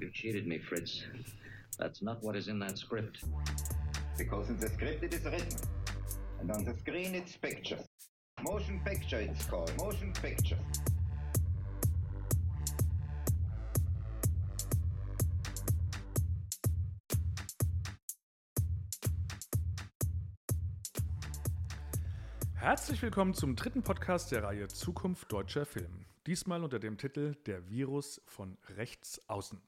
You cheated me, Fritz. That's not what is in that script. Because in the script it is written. And on the screen it's pictures. Motion picture it's called. Motion picture. Herzlich willkommen zum dritten Podcast der Reihe Zukunft deutscher Film. Diesmal unter dem Titel Der Virus von rechts außen.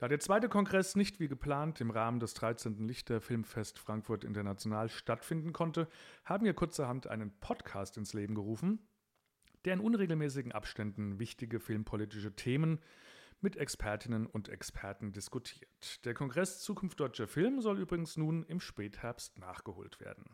Da der zweite Kongress nicht wie geplant im Rahmen des 13. Lichter Filmfest Frankfurt International stattfinden konnte, haben wir kurzerhand einen Podcast ins Leben gerufen, der in unregelmäßigen Abständen wichtige filmpolitische Themen mit Expertinnen und Experten diskutiert. Der Kongress Zukunft deutscher Film soll übrigens nun im Spätherbst nachgeholt werden.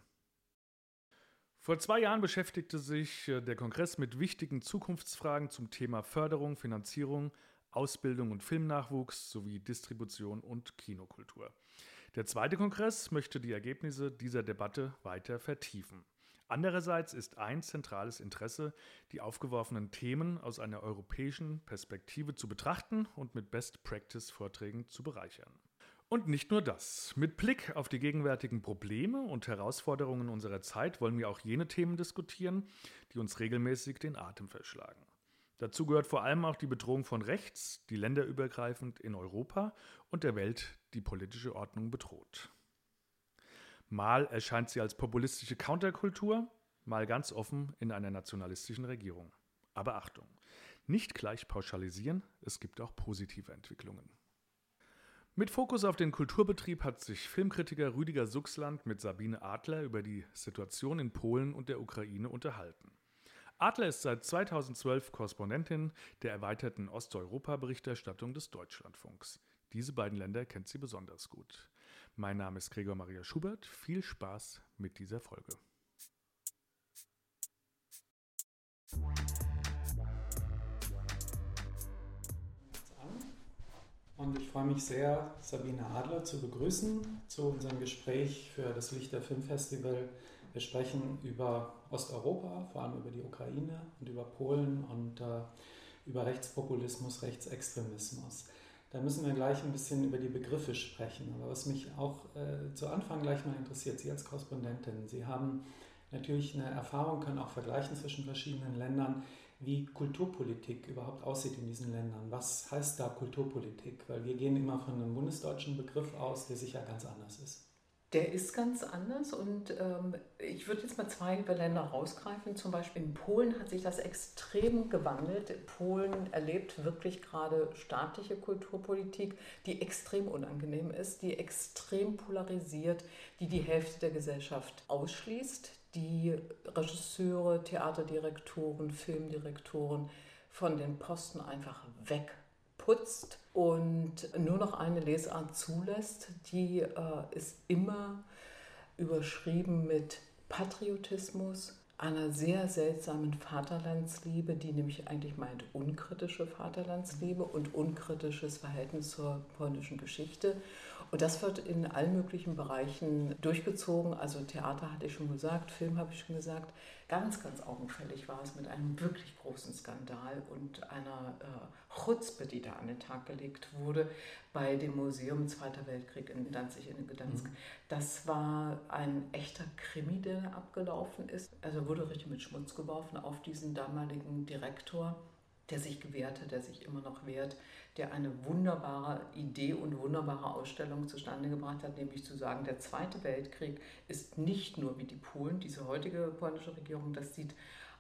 Vor zwei Jahren beschäftigte sich äh, der Kongress mit wichtigen Zukunftsfragen zum Thema Förderung, Finanzierung, Ausbildung und Filmnachwuchs sowie Distribution und Kinokultur. Der zweite Kongress möchte die Ergebnisse dieser Debatte weiter vertiefen. Andererseits ist ein zentrales Interesse, die aufgeworfenen Themen aus einer europäischen Perspektive zu betrachten und mit Best-Practice-Vorträgen zu bereichern. Und nicht nur das. Mit Blick auf die gegenwärtigen Probleme und Herausforderungen unserer Zeit wollen wir auch jene Themen diskutieren, die uns regelmäßig den Atem verschlagen. Dazu gehört vor allem auch die Bedrohung von rechts, die länderübergreifend in Europa und der Welt die politische Ordnung bedroht. Mal erscheint sie als populistische Counterkultur, mal ganz offen in einer nationalistischen Regierung. Aber Achtung, nicht gleich pauschalisieren, es gibt auch positive Entwicklungen. Mit Fokus auf den Kulturbetrieb hat sich Filmkritiker Rüdiger Suchsland mit Sabine Adler über die Situation in Polen und der Ukraine unterhalten. Adler ist seit 2012 Korrespondentin der erweiterten Osteuropa-Berichterstattung des Deutschlandfunks. Diese beiden Länder kennt sie besonders gut. Mein Name ist Gregor Maria Schubert. Viel Spaß mit dieser Folge. Und ich freue mich sehr, Sabine Adler zu begrüßen zu unserem Gespräch für das Lichter Filmfestival. Wir sprechen über Osteuropa, vor allem über die Ukraine und über Polen und äh, über Rechtspopulismus, Rechtsextremismus. Da müssen wir gleich ein bisschen über die Begriffe sprechen. Aber was mich auch äh, zu Anfang gleich mal interessiert, Sie als Korrespondentin, Sie haben natürlich eine Erfahrung, können auch vergleichen zwischen verschiedenen Ländern wie Kulturpolitik überhaupt aussieht in diesen Ländern. Was heißt da Kulturpolitik? Weil wir gehen immer von einem bundesdeutschen Begriff aus, der sicher ganz anders ist. Der ist ganz anders und ähm, ich würde jetzt mal zwei Länder rausgreifen. Zum Beispiel in Polen hat sich das extrem gewandelt. Polen erlebt wirklich gerade staatliche Kulturpolitik, die extrem unangenehm ist, die extrem polarisiert, die die Hälfte der Gesellschaft ausschließt, die Regisseure, Theaterdirektoren, Filmdirektoren von den Posten einfach wegputzt und nur noch eine Lesart zulässt, die äh, ist immer überschrieben mit Patriotismus, einer sehr seltsamen Vaterlandsliebe, die nämlich eigentlich meint unkritische Vaterlandsliebe und unkritisches Verhältnis zur polnischen Geschichte. Und das wird in allen möglichen Bereichen durchgezogen. Also Theater hatte ich schon gesagt, Film habe ich schon gesagt. Ganz, ganz augenfällig war es mit einem wirklich großen Skandal und einer äh, Chutzpe, die da an den Tag gelegt wurde bei dem Museum Zweiter Weltkrieg in Danzig in Gdansk. Mhm. Das war ein echter Krimi, der abgelaufen ist. Also wurde richtig mit Schmutz geworfen auf diesen damaligen Direktor, der sich gewehrt hat, der sich immer noch wehrt, der eine wunderbare Idee und wunderbare Ausstellung zustande gebracht hat, nämlich zu sagen, der Zweite Weltkrieg ist nicht nur wie die Polen, diese heutige polnische Regierung das sieht,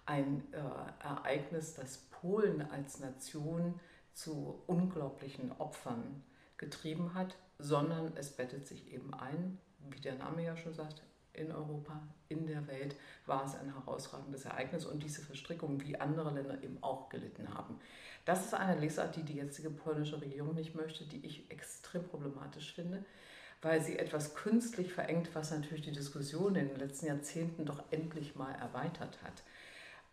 ein äh, Ereignis, das Polen als Nation zu unglaublichen Opfern getrieben hat, sondern es bettet sich eben ein, wie der Name ja schon sagt, in Europa, in der Welt war es ein herausragendes Ereignis und diese Verstrickung, wie andere Länder eben auch gelitten haben. Das ist eine Lesart, die die jetzige polnische Regierung nicht möchte, die ich extrem problematisch finde, weil sie etwas künstlich verengt, was natürlich die Diskussion in den letzten Jahrzehnten doch endlich mal erweitert hat.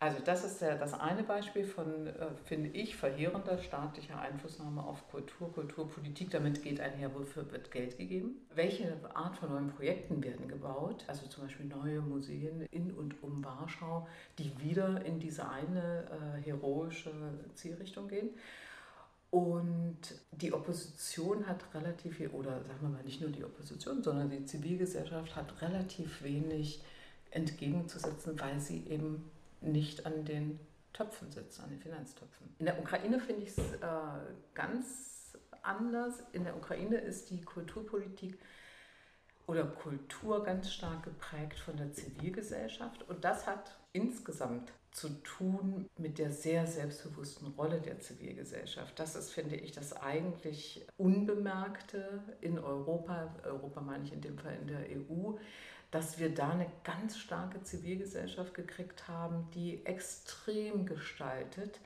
Also das ist ja das eine Beispiel von, äh, finde ich, verheerender staatlicher Einflussnahme auf Kultur, Kulturpolitik. Damit geht einher, wofür wird Geld gegeben? Welche Art von neuen Projekten werden gebaut? Also zum Beispiel neue Museen in und um Warschau, die wieder in diese eine äh, heroische Zielrichtung gehen. Und die Opposition hat relativ viel, oder sagen wir mal nicht nur die Opposition, sondern die Zivilgesellschaft hat relativ wenig entgegenzusetzen, weil sie eben nicht an den Töpfen sitzt, an den Finanztöpfen. In der Ukraine finde ich es äh, ganz anders. In der Ukraine ist die Kulturpolitik oder Kultur ganz stark geprägt von der Zivilgesellschaft. Und das hat insgesamt zu tun mit der sehr selbstbewussten Rolle der Zivilgesellschaft. Das ist, finde ich, das eigentlich Unbemerkte in Europa, Europa meine ich in dem Fall in der EU, dass wir da eine ganz starke Zivilgesellschaft gekriegt haben, die extrem gestaltet,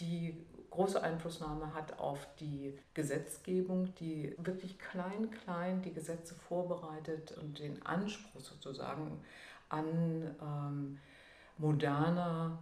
die große Einflussnahme hat auf die Gesetzgebung, die wirklich klein, klein die Gesetze vorbereitet und den Anspruch sozusagen an ähm, moderner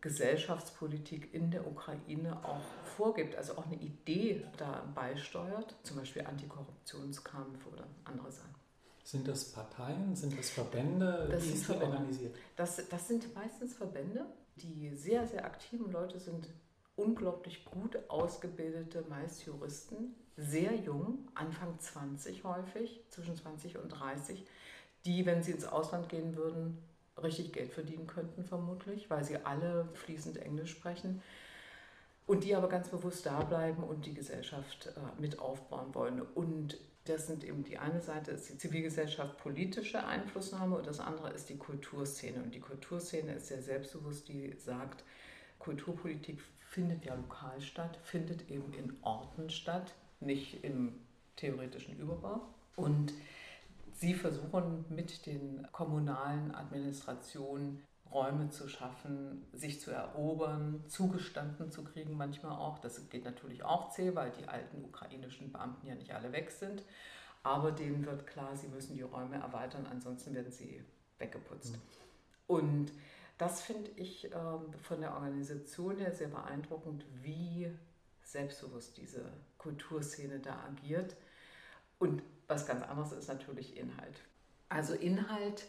Gesellschaftspolitik in der Ukraine auch vorgibt, also auch eine Idee da beisteuert, zum Beispiel Antikorruptionskampf oder andere Sachen. Sind das Parteien, sind das Verbände? Das Wie ist Verbände. organisiert? Das, das sind meistens Verbände, die sehr, sehr aktiven Leute sind, unglaublich gut ausgebildete, meist Juristen, sehr jung, Anfang 20 häufig, zwischen 20 und 30, die, wenn sie ins Ausland gehen würden, richtig Geld verdienen könnten vermutlich, weil sie alle fließend Englisch sprechen und die aber ganz bewusst da bleiben und die Gesellschaft äh, mit aufbauen wollen. Und das sind eben die eine Seite ist die Zivilgesellschaft politische Einflussnahme und das andere ist die Kulturszene. Und die Kulturszene ist sehr selbstbewusst, die sagt, Kulturpolitik findet ja lokal statt, findet eben in Orten statt, nicht im theoretischen Überbau. Und sie versuchen mit den kommunalen Administrationen Räume zu schaffen, sich zu erobern, zugestanden zu kriegen, manchmal auch. Das geht natürlich auch zäh, weil die alten ukrainischen Beamten ja nicht alle weg sind. Aber denen wird klar, sie müssen die Räume erweitern, ansonsten werden sie weggeputzt. Und das finde ich ähm, von der Organisation her sehr beeindruckend, wie selbstbewusst diese Kulturszene da agiert. Und was ganz anderes ist natürlich Inhalt. Also Inhalt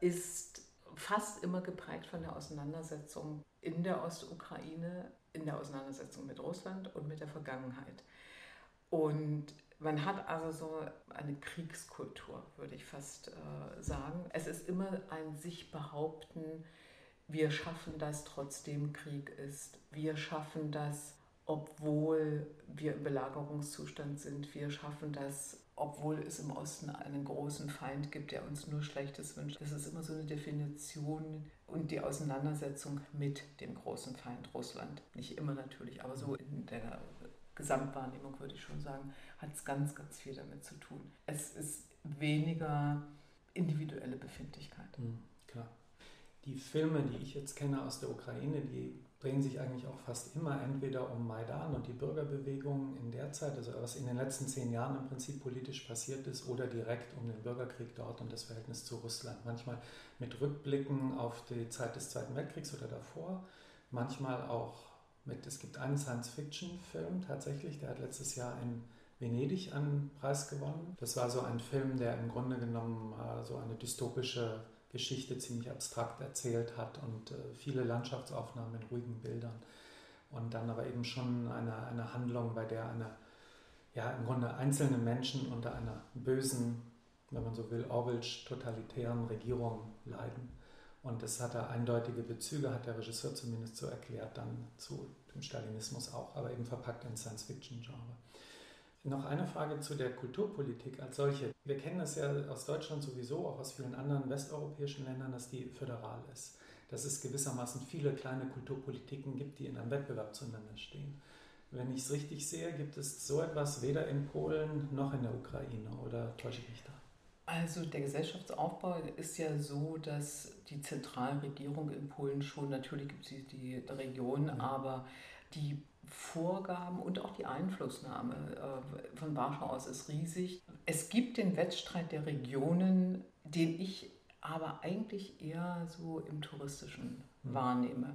ist fast immer geprägt von der Auseinandersetzung in der Ostukraine, in der Auseinandersetzung mit Russland und mit der Vergangenheit. Und man hat also so eine Kriegskultur, würde ich fast äh, sagen. Es ist immer ein sich behaupten, wir schaffen das, trotzdem Krieg ist. Wir schaffen das, obwohl wir im Belagerungszustand sind. Wir schaffen das, obwohl es im Osten einen großen Feind gibt, der uns nur Schlechtes wünscht. Das ist immer so eine Definition und die Auseinandersetzung mit dem großen Feind Russland. Nicht immer natürlich, aber so in der Gesamtwahrnehmung würde ich schon sagen, hat es ganz, ganz viel damit zu tun. Es ist weniger individuelle Befindlichkeit. Mhm, klar. Die Filme, die ich jetzt kenne aus der Ukraine, die drehen sich eigentlich auch fast immer entweder um Maidan und die Bürgerbewegung in der Zeit, also was in den letzten zehn Jahren im Prinzip politisch passiert ist, oder direkt um den Bürgerkrieg dort und das Verhältnis zu Russland. Manchmal mit Rückblicken auf die Zeit des Zweiten Weltkriegs oder davor, manchmal auch mit, es gibt einen Science-Fiction-Film tatsächlich, der hat letztes Jahr in Venedig einen Preis gewonnen. Das war so ein Film, der im Grunde genommen so eine dystopische Geschichte ziemlich abstrakt erzählt hat und äh, viele Landschaftsaufnahmen in ruhigen Bildern. Und dann aber eben schon eine, eine Handlung, bei der eine, ja, im Grunde einzelne Menschen unter einer bösen, wenn man so will, Orwellsch totalitären Regierung leiden. Und das hatte eindeutige Bezüge, hat der Regisseur zumindest so erklärt, dann zu dem Stalinismus auch, aber eben verpackt in Science-Fiction-Genre. Noch eine Frage zu der Kulturpolitik als solche. Wir kennen das ja aus Deutschland sowieso, auch aus vielen anderen westeuropäischen Ländern, dass die föderal ist. Dass es gewissermaßen viele kleine Kulturpolitiken gibt, die in einem Wettbewerb zueinander stehen. Wenn ich es richtig sehe, gibt es so etwas weder in Polen noch in der Ukraine, oder täusche ich mich da? Also der Gesellschaftsaufbau ist ja so, dass die Zentralregierung in Polen schon, natürlich gibt es die Region, Mhm. aber die Vorgaben und auch die Einflussnahme äh, von Warschau aus ist riesig. Es gibt den Wettstreit der Regionen, den ich aber eigentlich eher so im touristischen Mhm. wahrnehme.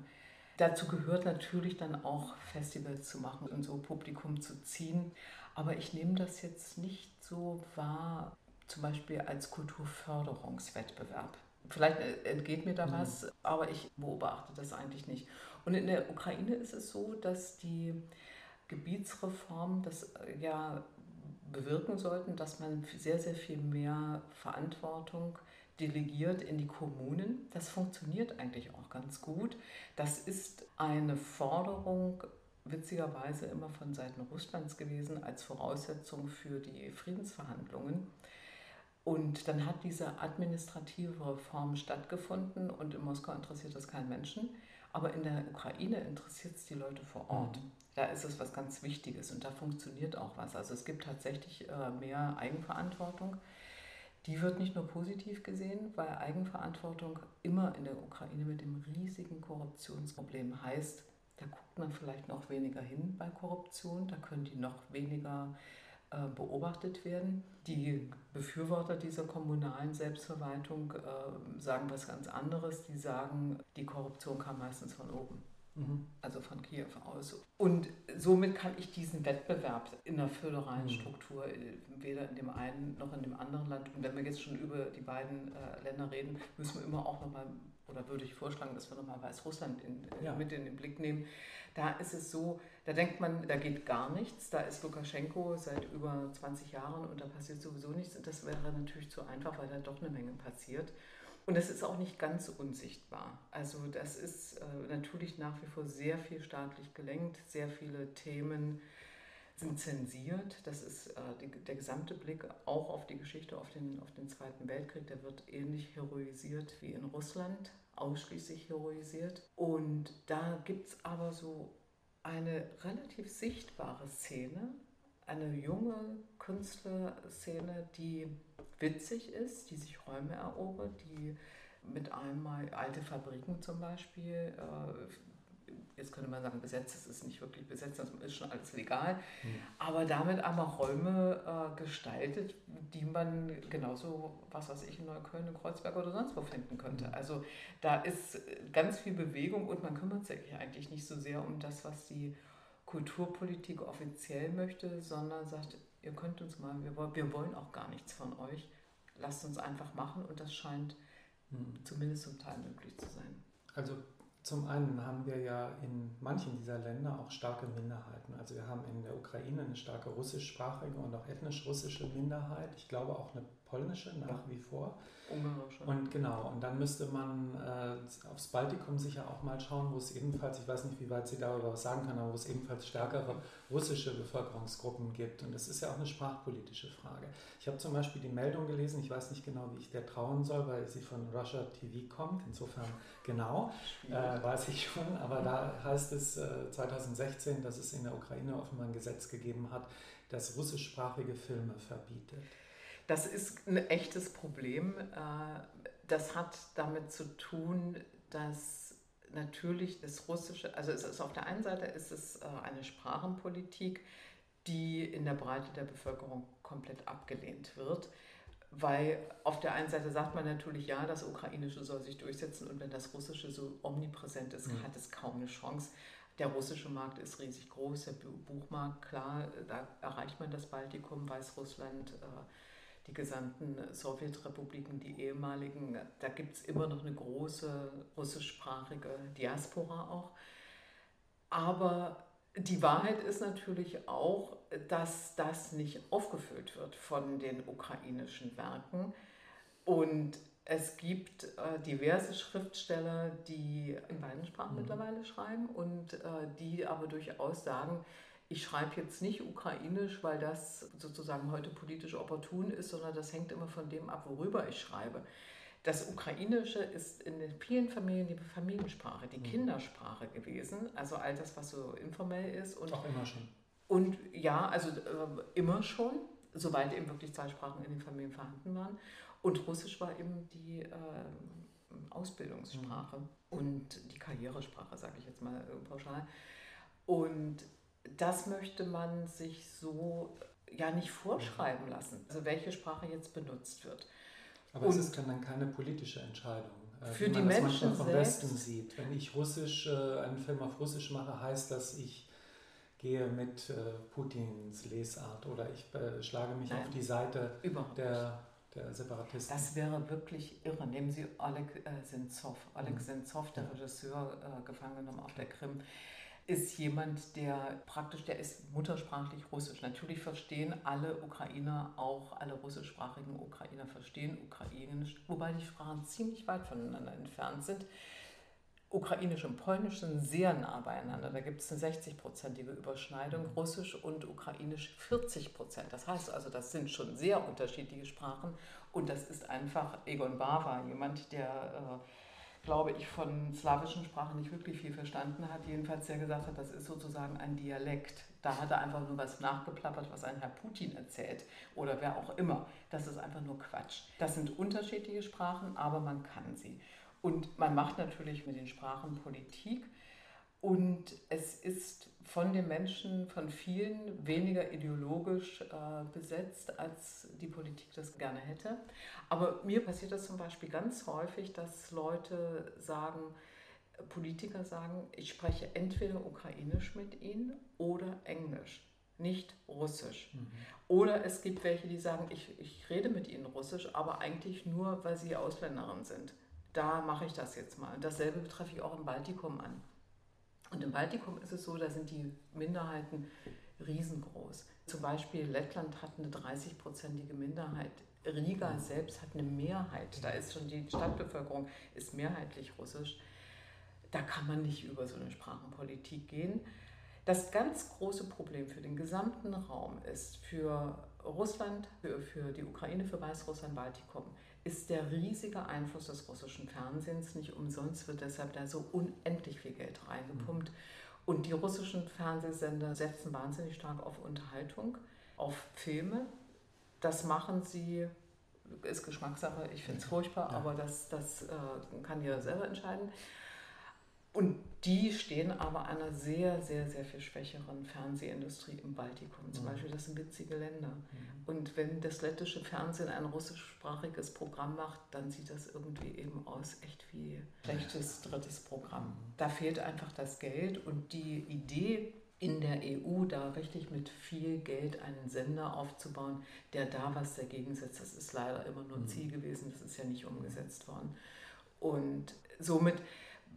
Dazu gehört natürlich dann auch Festivals zu machen und so Publikum zu ziehen. Aber ich nehme das jetzt nicht so wahr, zum Beispiel als Kulturförderungswettbewerb. Vielleicht entgeht mir da Mhm. was, aber ich beobachte das eigentlich nicht. Und in der Ukraine ist es so, dass die Gebietsreformen das äh, ja bewirken sollten, dass man sehr, sehr viel mehr Verantwortung delegiert in die Kommunen. Das funktioniert eigentlich auch ganz gut. Das ist eine Forderung witzigerweise immer von Seiten Russlands gewesen als Voraussetzung für die Friedensverhandlungen. Und dann hat diese administrative Reform stattgefunden und in Moskau interessiert das keinen Menschen. Aber in der Ukraine interessiert es die Leute vor Ort. Mhm. Da ist es was ganz Wichtiges und da funktioniert auch was. Also es gibt tatsächlich äh, mehr Eigenverantwortung. Die wird nicht nur positiv gesehen, weil Eigenverantwortung immer in der Ukraine mit dem riesigen Korruptionsproblem heißt, da guckt man vielleicht noch weniger hin bei Korruption, da können die noch weniger beobachtet werden. Die Befürworter dieser kommunalen Selbstverwaltung äh, sagen was ganz anderes. Die sagen, die Korruption kam meistens von oben. Mhm. Also von Kiew aus. Und somit kann ich diesen Wettbewerb in der föderalen mhm. Struktur äh, weder in dem einen noch in dem anderen Land. Und wenn wir jetzt schon über die beiden äh, Länder reden, müssen wir immer auch nochmal, oder würde ich vorschlagen, dass wir nochmal Weißrussland in, ja. mit in den Blick nehmen. Da ist es so, da denkt man, da geht gar nichts. Da ist Lukaschenko seit über 20 Jahren und da passiert sowieso nichts. Und das wäre natürlich zu einfach, weil da doch eine Menge passiert. Und das ist auch nicht ganz unsichtbar. Also das ist äh, natürlich nach wie vor sehr viel staatlich gelenkt, sehr viele Themen sind zensiert. Das ist äh, die, der gesamte Blick auch auf die Geschichte, auf den, auf den Zweiten Weltkrieg, der wird ähnlich heroisiert wie in Russland ausschließlich heroisiert. Und da gibt es aber so eine relativ sichtbare Szene, eine junge Künstlerszene, die witzig ist, die sich Räume erobert, die mit einmal alte Fabriken zum Beispiel äh, jetzt könnte man sagen, besetzt, es ist nicht wirklich besetzt, das ist schon alles legal, mhm. aber damit aber Räume äh, gestaltet, die man genauso, was weiß ich, in Neukölln, in Kreuzberg oder sonst wo finden könnte. Mhm. Also da ist ganz viel Bewegung und man kümmert sich eigentlich nicht so sehr um das, was die Kulturpolitik offiziell möchte, sondern sagt, ihr könnt uns mal, wir, wir wollen auch gar nichts von euch, lasst uns einfach machen und das scheint mhm. zumindest zum Teil möglich zu sein. Also zum einen haben wir ja in manchen dieser Länder auch starke Minderheiten. Also wir haben in der Ukraine eine starke russischsprachige und auch ethnisch russische Minderheit. Ich glaube auch eine polnische nach wie vor. Ungarische. Und genau, und dann müsste man äh, aufs Baltikum sicher auch mal schauen, wo es ebenfalls, ich weiß nicht, wie weit Sie darüber was sagen kann, aber wo es ebenfalls stärkere russische Bevölkerungsgruppen gibt. Und das ist ja auch eine sprachpolitische Frage. Ich habe zum Beispiel die Meldung gelesen, ich weiß nicht genau, wie ich der trauen soll, weil sie von Russia TV kommt. Insofern genau, äh, weiß ich schon. Aber da heißt es äh, 2016, dass es in der Ukraine offenbar ein Gesetz gegeben hat, das russischsprachige Filme verbietet. Das ist ein echtes Problem. Äh, das hat damit zu tun, dass natürlich das Russische, also es ist auf der einen Seite ist es äh, eine Sprachenpolitik, die in der Breite der Bevölkerung komplett abgelehnt wird. Weil auf der einen Seite sagt man natürlich, ja, das Ukrainische soll sich durchsetzen und wenn das Russische so omnipräsent ist, mhm. hat es kaum eine Chance. Der russische Markt ist riesig groß, der Buchmarkt, klar, da erreicht man das Baltikum, Weißrussland, äh, die gesamten Sowjetrepubliken, die ehemaligen, da gibt es immer noch eine große russischsprachige Diaspora auch. Aber die Wahrheit ist natürlich auch, dass das nicht aufgefüllt wird von den ukrainischen Werken. Und es gibt äh, diverse Schriftsteller, die in beiden Sprachen mhm. mittlerweile schreiben und äh, die aber durchaus sagen, ich schreibe jetzt nicht ukrainisch, weil das sozusagen heute politisch opportun ist, sondern das hängt immer von dem ab, worüber ich schreibe. Das Ukrainische ist in den vielen Familien die Familiensprache, die mhm. Kindersprache gewesen, also all das, was so informell ist. Und, Auch immer schon. Und ja, also äh, immer schon, soweit eben wirklich zwei Sprachen in den Familien vorhanden waren. Und Russisch war eben die äh, Ausbildungssprache mhm. und die Karrieresprache, sage ich jetzt mal äh, pauschal. Und das möchte man sich so ja nicht vorschreiben lassen, also welche Sprache jetzt benutzt wird. Aber Und es ist dann keine politische Entscheidung. Äh, für die Menschen vom selbst. Westen sieht. Wenn ich Russisch, äh, einen Film auf Russisch mache, heißt das, ich gehe mit äh, Putins Lesart oder ich schlage mich Nein, auf die Seite der, der Separatisten. Das wäre wirklich irre. Nehmen Sie Oleg Sentsov, Oleg mhm. Sentsov, der Regisseur, gefangen genommen auf der Krim ist jemand, der praktisch, der ist muttersprachlich Russisch. Natürlich verstehen alle Ukrainer, auch alle russischsprachigen Ukrainer verstehen Ukrainisch, wobei die Sprachen ziemlich weit voneinander entfernt sind. Ukrainisch und Polnisch sind sehr nah beieinander. Da gibt es eine 60-prozentige Überschneidung. Russisch und Ukrainisch 40 Prozent. Das heißt also, das sind schon sehr unterschiedliche Sprachen. Und das ist einfach Egon Bava, jemand, der, äh, glaube ich, von slawischen Sprachen nicht wirklich viel verstanden hat. Jedenfalls der gesagt hat, das ist sozusagen ein Dialekt. Da hat er einfach nur was nachgeplappert, was ein Herr Putin erzählt oder wer auch immer. Das ist einfach nur Quatsch. Das sind unterschiedliche Sprachen, aber man kann sie. Und man macht natürlich mit den Sprachen Politik. Und es ist von den Menschen, von vielen weniger ideologisch äh, besetzt, als die Politik das gerne hätte. Aber mir passiert das zum Beispiel ganz häufig, dass Leute sagen, Politiker sagen, ich spreche entweder ukrainisch mit ihnen oder englisch, nicht russisch. Mhm. Oder es gibt welche, die sagen, ich, ich rede mit ihnen russisch, aber eigentlich nur, weil sie Ausländerin sind da mache ich das jetzt mal. Und dasselbe betreffe ich auch im Baltikum an. Und im Baltikum ist es so, da sind die Minderheiten riesengroß. Zum Beispiel Lettland hat eine 30-prozentige Minderheit. Riga selbst hat eine Mehrheit. Da ist schon die Stadtbevölkerung ist mehrheitlich russisch. Da kann man nicht über so eine Sprachenpolitik gehen. Das ganz große Problem für den gesamten Raum ist für Russland, für, für die Ukraine, für Weißrussland, Baltikum, ist der riesige Einfluss des russischen Fernsehens. Nicht umsonst wird deshalb da so unendlich viel Geld reingepumpt. Mhm. Und die russischen Fernsehsender setzen wahnsinnig stark auf Unterhaltung, auf Filme. Das machen sie, ist Geschmackssache, ich finde es furchtbar, ja. aber das, das äh, kann jeder selber entscheiden. Und die stehen aber einer sehr, sehr, sehr viel schwächeren Fernsehindustrie im Baltikum. Zum mhm. Beispiel, das sind witzige Länder. Mhm. Und wenn das lettische Fernsehen ein russischsprachiges Programm macht, dann sieht das irgendwie eben aus, echt wie schlechtes drittes Programm. Mhm. Da fehlt einfach das Geld und die Idee, in der EU da richtig mit viel Geld einen Sender aufzubauen, der da was dagegen setzt, das ist leider immer nur. Ziel gewesen, das ist ja nicht umgesetzt worden. Und somit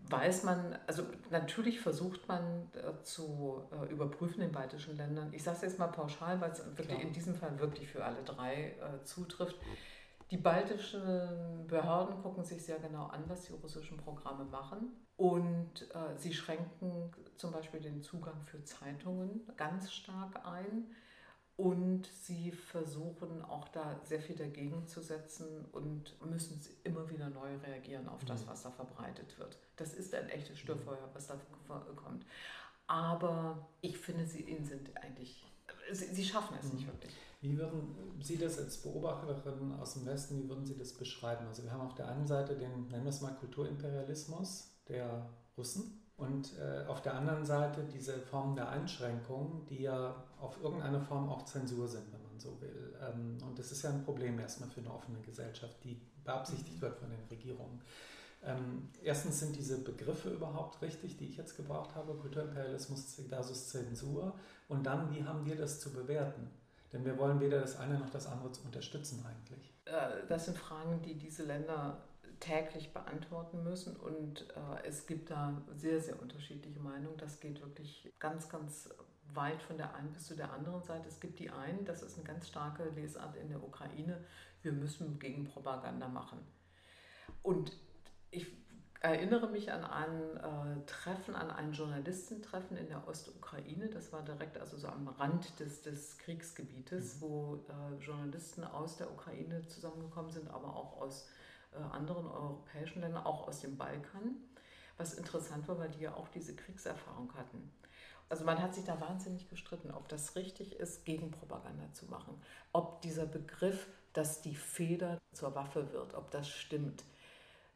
weiß man, also natürlich versucht man äh, zu äh, überprüfen in baltischen Ländern. Ich sage es jetzt mal pauschal, weil es in diesem Fall wirklich für alle drei äh, zutrifft. Die baltischen Behörden gucken sich sehr genau an, was die russischen Programme machen. Und äh, sie schränken zum Beispiel den Zugang für Zeitungen ganz stark ein. Und sie versuchen auch da sehr viel dagegen zu setzen und müssen immer wieder neu reagieren auf das, mhm. was da verbreitet wird. Das ist ein echtes Störfeuer, was da kommt. Aber ich finde, sie sind eigentlich, sie, sie schaffen es nicht mhm. wirklich. Wie würden Sie das als Beobachterin aus dem Westen, wie würden Sie das beschreiben? Also wir haben auf der einen Seite den, nennen wir es mal, Kulturimperialismus der Russen und äh, auf der anderen Seite diese Formen der Einschränkung, die ja auf irgendeine Form auch Zensur sind, wenn man so will. Ähm, und das ist ja ein Problem erstmal für eine offene Gesellschaft, die beabsichtigt wird von den Regierungen. Ähm, erstens sind diese Begriffe überhaupt richtig, die ich jetzt gebraucht habe, Kulturimperialismus versus Zensur. Und dann, wie haben wir das zu bewerten? Denn wir wollen weder das eine noch das andere unterstützen eigentlich. Äh, das sind Fragen, die diese Länder täglich beantworten müssen. Und äh, es gibt da sehr, sehr unterschiedliche Meinungen. Das geht wirklich ganz, ganz weit von der einen bis zu der anderen Seite. Es gibt die einen, das ist eine ganz starke Lesart in der Ukraine, wir müssen gegen Propaganda machen. Und ich erinnere mich an ein äh, Treffen, an ein Journalistentreffen in der Ostukraine. Das war direkt also so am Rand des, des Kriegsgebietes, mhm. wo äh, Journalisten aus der Ukraine zusammengekommen sind, aber auch aus anderen europäischen Ländern, auch aus dem Balkan. Was interessant war, weil die ja auch diese Kriegserfahrung hatten. Also man hat sich da wahnsinnig gestritten, ob das richtig ist, Gegenpropaganda zu machen. Ob dieser Begriff, dass die Feder zur Waffe wird, ob das stimmt.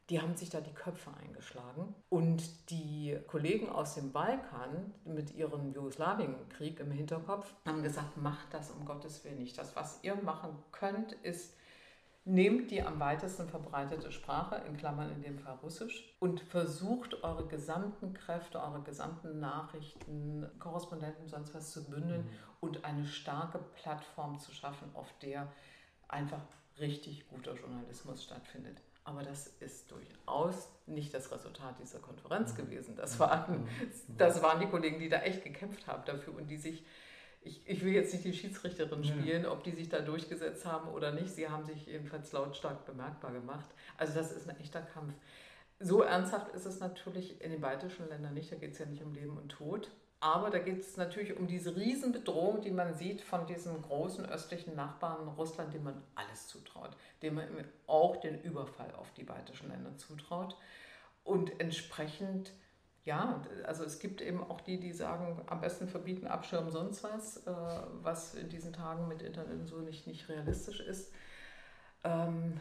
Die haben sich da die Köpfe eingeschlagen. Und die Kollegen aus dem Balkan mit ihrem Jugoslawienkrieg im Hinterkopf haben gesagt, macht das um Gottes Willen nicht. Das, was ihr machen könnt, ist Nehmt die am weitesten verbreitete Sprache, in Klammern in dem Fall Russisch, und versucht eure gesamten Kräfte, eure gesamten Nachrichten, Korrespondenten, sonst was zu bündeln mhm. und eine starke Plattform zu schaffen, auf der einfach richtig guter Journalismus stattfindet. Aber das ist durchaus nicht das Resultat dieser Konferenz gewesen. Das waren, das waren die Kollegen, die da echt gekämpft haben dafür und die sich, ich, ich will jetzt nicht die Schiedsrichterin spielen, ob die sich da durchgesetzt haben oder nicht. Sie haben sich jedenfalls lautstark bemerkbar gemacht. Also das ist ein echter Kampf. So ernsthaft ist es natürlich in den baltischen Ländern nicht. Da geht es ja nicht um Leben und Tod. Aber da geht es natürlich um diese Riesenbedrohung, die man sieht von diesem großen östlichen Nachbarn Russland, dem man alles zutraut, dem man auch den Überfall auf die baltischen Länder zutraut. Und entsprechend, ja, also es gibt eben auch die, die sagen, am besten verbieten, abschirmen, sonst was, äh, was in diesen Tagen mit Internet und so nicht, nicht realistisch ist. Ähm,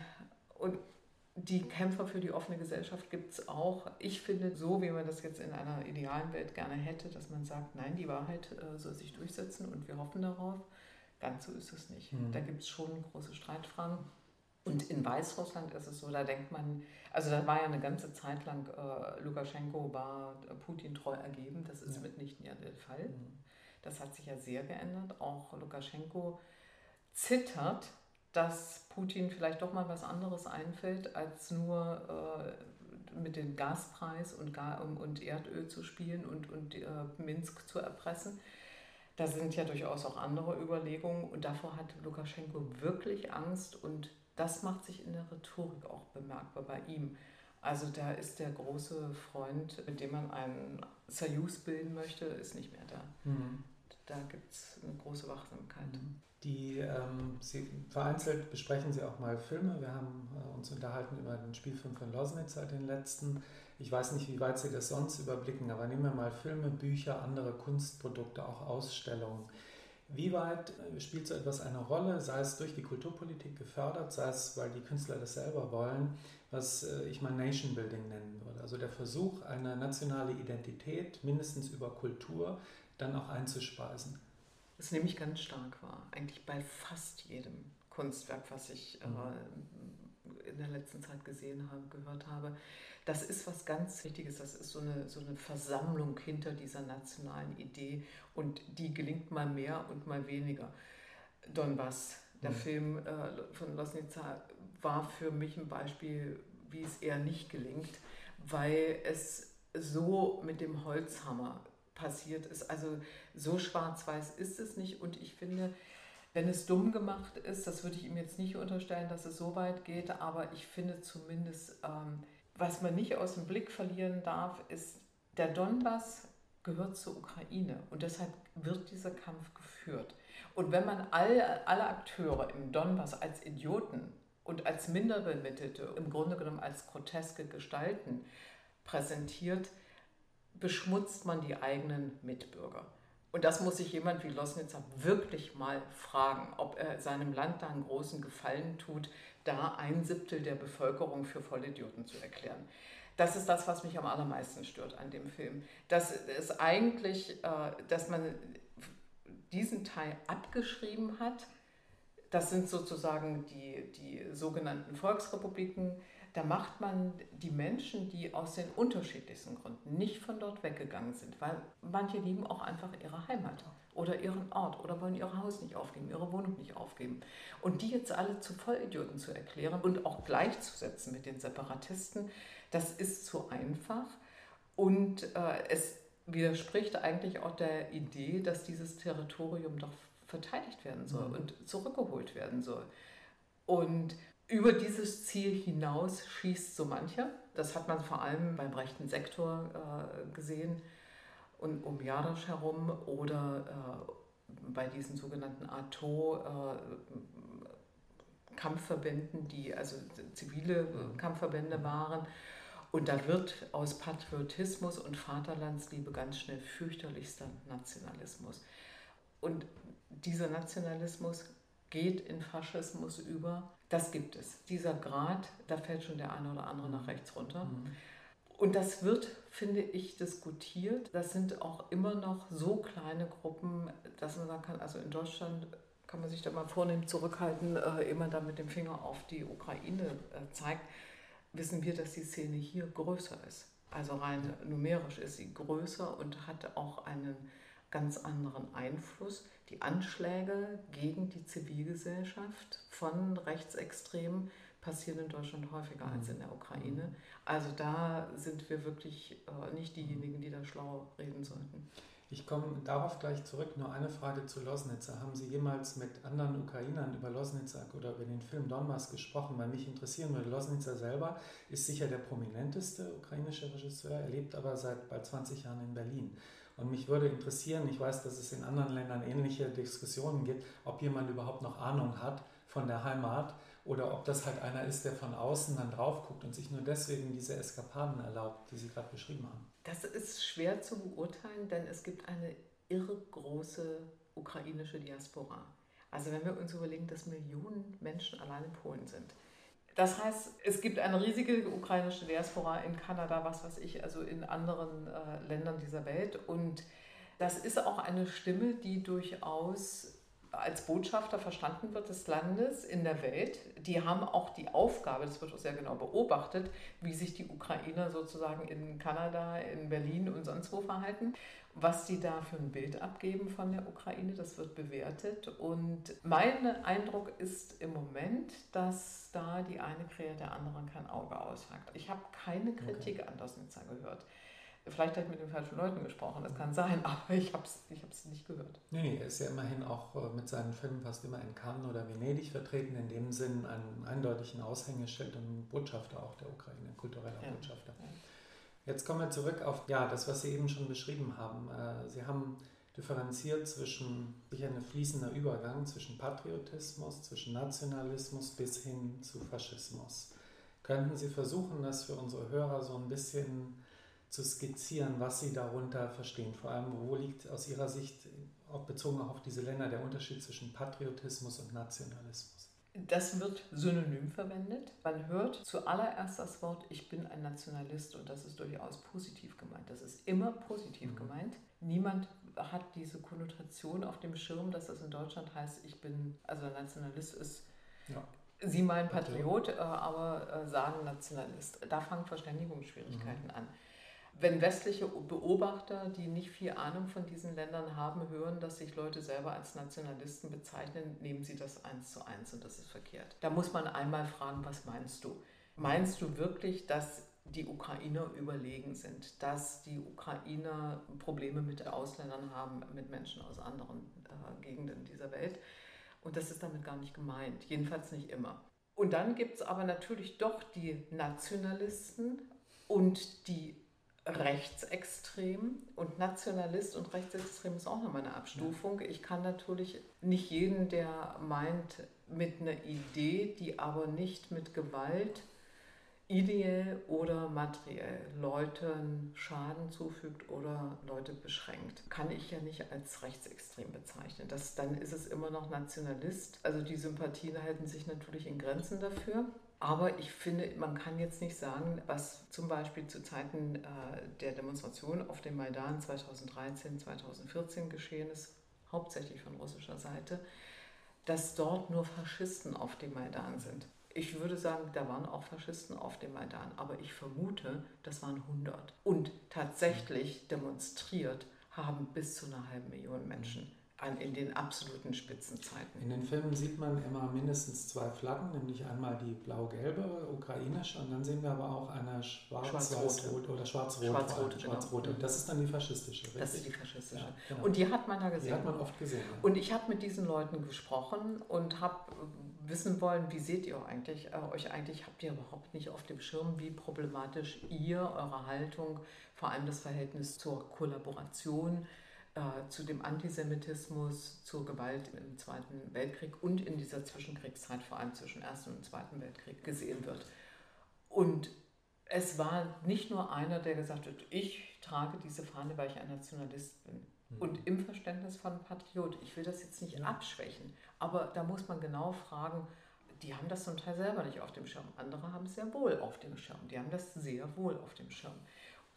und die Kämpfer für die offene Gesellschaft gibt es auch. Ich finde, so wie man das jetzt in einer idealen Welt gerne hätte, dass man sagt, nein, die Wahrheit äh, soll sich durchsetzen und wir hoffen darauf. Ganz so ist es nicht. Mhm. Da gibt es schon große Streitfragen. Und in Weißrussland ist es so, da denkt man, also da war ja eine ganze Zeit lang, äh, Lukaschenko war Putin treu ergeben. Das ist ja. mitnichten ja der Fall. Mhm. Das hat sich ja sehr geändert. Auch Lukaschenko zittert dass Putin vielleicht doch mal was anderes einfällt, als nur äh, mit dem Gaspreis und, Ga und Erdöl zu spielen und, und äh, Minsk zu erpressen. Da sind ja durchaus auch andere Überlegungen und davor hat Lukaschenko wirklich Angst und das macht sich in der Rhetorik auch bemerkbar bei ihm. Also da ist der große Freund, mit dem man einen Soyuz bilden möchte, ist nicht mehr da. Mhm. Da gibt es eine große Wachsamkeit. Mhm. Die, ähm, Sie, vereinzelt besprechen Sie auch mal Filme. Wir haben äh, uns unterhalten über den Spielfilm von Losnitzer, den letzten. Ich weiß nicht, wie weit Sie das sonst überblicken, aber nehmen wir mal Filme, Bücher, andere Kunstprodukte, auch Ausstellungen. Wie weit äh, spielt so etwas eine Rolle, sei es durch die Kulturpolitik gefördert, sei es, weil die Künstler das selber wollen, was äh, ich mal Nation Building nennen würde. Also der Versuch, eine nationale Identität mindestens über Kultur dann auch einzuspeisen. Das nehme ich ganz stark wahr. Eigentlich bei fast jedem Kunstwerk, was ich äh, mhm. In der letzten Zeit gesehen habe, gehört habe. Das ist was ganz Wichtiges. Das ist so eine, so eine Versammlung hinter dieser nationalen Idee und die gelingt mal mehr und mal weniger. Donbass, der mhm. Film äh, von Losnica, war für mich ein Beispiel, wie es eher nicht gelingt, weil es so mit dem Holzhammer passiert ist. Also so schwarz-weiß ist es nicht und ich finde, wenn es dumm gemacht ist, das würde ich ihm jetzt nicht unterstellen, dass es so weit geht, aber ich finde zumindest, ähm, was man nicht aus dem Blick verlieren darf, ist, der Donbass gehört zur Ukraine und deshalb wird dieser Kampf geführt. Und wenn man alle, alle Akteure im Donbass als Idioten und als Minderbemittelte, im Grunde genommen als groteske Gestalten präsentiert, beschmutzt man die eigenen Mitbürger. Und das muss sich jemand wie Losnitzer wirklich mal fragen, ob er seinem Land da einen großen Gefallen tut, da ein Siebtel der Bevölkerung für Vollidioten zu erklären. Das ist das, was mich am allermeisten stört an dem Film. Das ist eigentlich, äh, dass man diesen Teil abgeschrieben hat. Das sind sozusagen die, die sogenannten Volksrepubliken, da macht man die Menschen, die aus den unterschiedlichsten Gründen nicht von dort weggegangen sind, weil manche lieben auch einfach ihre Heimat oder ihren Ort oder wollen ihr Haus nicht aufgeben, ihre Wohnung nicht aufgeben. Und die jetzt alle zu Vollidioten zu erklären und auch gleichzusetzen mit den Separatisten, das ist zu einfach. Und äh, es widerspricht eigentlich auch der Idee, dass dieses Territorium doch verteidigt werden soll mhm. und zurückgeholt werden soll. Und über dieses Ziel hinaus schießt so mancher. Das hat man vor allem beim rechten Sektor äh, gesehen und um Jadasch herum oder äh, bei diesen sogenannten ATO. Äh, Kampfverbänden, die also zivile mhm. Kampfverbände waren. Und da wird aus Patriotismus und Vaterlandsliebe ganz schnell fürchterlichster Nationalismus. Und dieser Nationalismus geht in Faschismus über. Das gibt es. Dieser Grad, da fällt schon der eine oder andere nach rechts runter. Mhm. Und das wird, finde ich, diskutiert. Das sind auch immer noch so kleine Gruppen, dass man sagen kann, also in Deutschland kann man sich da mal vornehm zurückhalten, äh, immer da mit dem Finger auf die Ukraine äh, zeigt, wissen wir, dass die Szene hier größer ist. Also rein numerisch ist sie größer und hat auch einen ganz anderen Einfluss. Die Anschläge gegen die Zivilgesellschaft von Rechtsextremen passieren in Deutschland häufiger mhm. als in der Ukraine. Also da sind wir wirklich äh, nicht diejenigen, die da schlau reden sollten. Ich komme darauf gleich zurück. Nur eine Frage zu Losnitzer. Haben Sie jemals mit anderen Ukrainern über Losnitzer oder über den Film Donbass gesprochen? Weil mich interessieren würde, Losnitzer selber ist sicher der prominenteste ukrainische Regisseur. Er lebt aber seit bald 20 Jahren in Berlin. Und mich würde interessieren, ich weiß, dass es in anderen Ländern ähnliche Diskussionen gibt, ob jemand überhaupt noch Ahnung hat von der Heimat oder ob das halt einer ist, der von außen dann drauf guckt und sich nur deswegen diese Eskapaden erlaubt, die Sie gerade beschrieben haben. Das ist schwer zu beurteilen, denn es gibt eine irre große ukrainische Diaspora. Also wenn wir uns überlegen, dass Millionen Menschen allein in Polen sind. Das heißt, es gibt eine riesige ukrainische Diaspora in Kanada, was weiß ich, also in anderen äh, Ländern dieser Welt. Und das ist auch eine Stimme, die durchaus als Botschafter verstanden wird des Landes in der Welt. Die haben auch die Aufgabe, das wird auch sehr genau beobachtet, wie sich die Ukrainer sozusagen in Kanada, in Berlin und sonst wo verhalten. Was die da für ein Bild abgeben von der Ukraine, das wird bewertet. Und mein Eindruck ist im Moment, dass da die eine Krähe der anderen kein Auge aushackt. Ich habe keine Kritik okay. an Dosnitzer gehört. Vielleicht habe ich mit den falschen Leuten gesprochen, das kann sein, aber ich habe es ich nicht gehört. Nee, nee, er ist ja immerhin auch äh, mit seinen Filmen fast immer in Cannes oder Venedig vertreten, in dem Sinn einen eindeutigen Aushängeschild und Botschafter auch der Ukraine, kultureller ja. Botschafter. Ja. Jetzt kommen wir zurück auf ja, das, was Sie eben schon beschrieben haben. Äh, Sie haben differenziert zwischen sicher ein fließender Übergang zwischen Patriotismus, zwischen Nationalismus bis hin zu Faschismus. Könnten Sie versuchen, das für unsere Hörer so ein bisschen zu skizzieren, was Sie darunter verstehen. Vor allem, wo liegt aus Ihrer Sicht, auch bezogen auf diese Länder, der Unterschied zwischen Patriotismus und Nationalismus? Das wird synonym verwendet. Man hört zuallererst das Wort, ich bin ein Nationalist und das ist durchaus positiv gemeint. Das ist immer positiv mhm. gemeint. Niemand hat diese Konnotation auf dem Schirm, dass das in Deutschland heißt, ich bin, also Nationalist ist ja. Sie meinen Patriot, äh, aber äh, sagen Nationalist. Da fangen Verständigungsschwierigkeiten mhm. an. Wenn westliche Beobachter, die nicht viel Ahnung von diesen Ländern haben, hören, dass sich Leute selber als Nationalisten bezeichnen, nehmen sie das eins zu eins und das ist verkehrt. Da muss man einmal fragen, was meinst du? Meinst du wirklich, dass die Ukrainer überlegen sind, dass die Ukrainer Probleme mit Ausländern haben, mit Menschen aus anderen äh, Gegenden dieser Welt? Und das ist damit gar nicht gemeint, jedenfalls nicht immer. Und dann gibt es aber natürlich doch die Nationalisten und die rechtsextrem und Nationalist und rechtsextrem ist auch nochmal eine Abstufung. Ich kann natürlich nicht jeden, der meint, mit einer Idee, die aber nicht mit Gewalt ideell oder materiell Leuten Schaden zufügt oder Leute beschränkt, kann ich ja nicht als rechtsextrem bezeichnen. Das, dann ist es immer noch Nationalist. Also die Sympathien halten sich natürlich in Grenzen dafür. Aber ich finde, man kann jetzt nicht sagen, was zum Beispiel zu Zeiten äh, der Demonstration auf dem Maidan 2013, 2014 geschehen ist, hauptsächlich von russischer Seite, dass dort nur Faschisten auf dem Maidan sind. Ich würde sagen, da waren auch Faschisten auf dem Maidan, aber ich vermute, das waren 100. Und tatsächlich demonstriert haben bis zu einer halben Million Menschen an, in den absoluten Spitzenzeiten. In den Filmen sieht man immer mindestens zwei Flaggen, nämlich einmal die blau-gelbe, ukrainische, und dann sehen wir aber auch eine schwarz-rote oder schwarz-rote. Schwarz-rote, schwarz genau. Das ist dann die faschistische, richtig? Das ist die faschistische. Ja, genau. Und die hat man da gesehen. Die hat man oft gesehen. Ja. Und ich habe mit diesen Leuten gesprochen und habe wissen wollen, wie seht ihr eigentlich, äh, euch eigentlich, habt ihr überhaupt nicht auf dem Schirm, wie problematisch ihr, eure Haltung, vor allem das Verhältnis zur Kollaboration, äh, zu dem Antisemitismus, zur Gewalt im Zweiten Weltkrieg und in dieser Zwischenkriegszeit, vor allem zwischen Ersten und Zweiten Weltkrieg, gesehen wird. Und es war nicht nur einer, der gesagt hat, ich trage diese Fahne, weil ich ein Nationalist bin. Mhm. Und im Verständnis von Patriot, ich will das jetzt nicht abschwächen, aber da muss man genau fragen, die haben das zum Teil selber nicht auf dem Schirm. Andere haben es sehr wohl auf dem Schirm. Die haben das sehr wohl auf dem Schirm.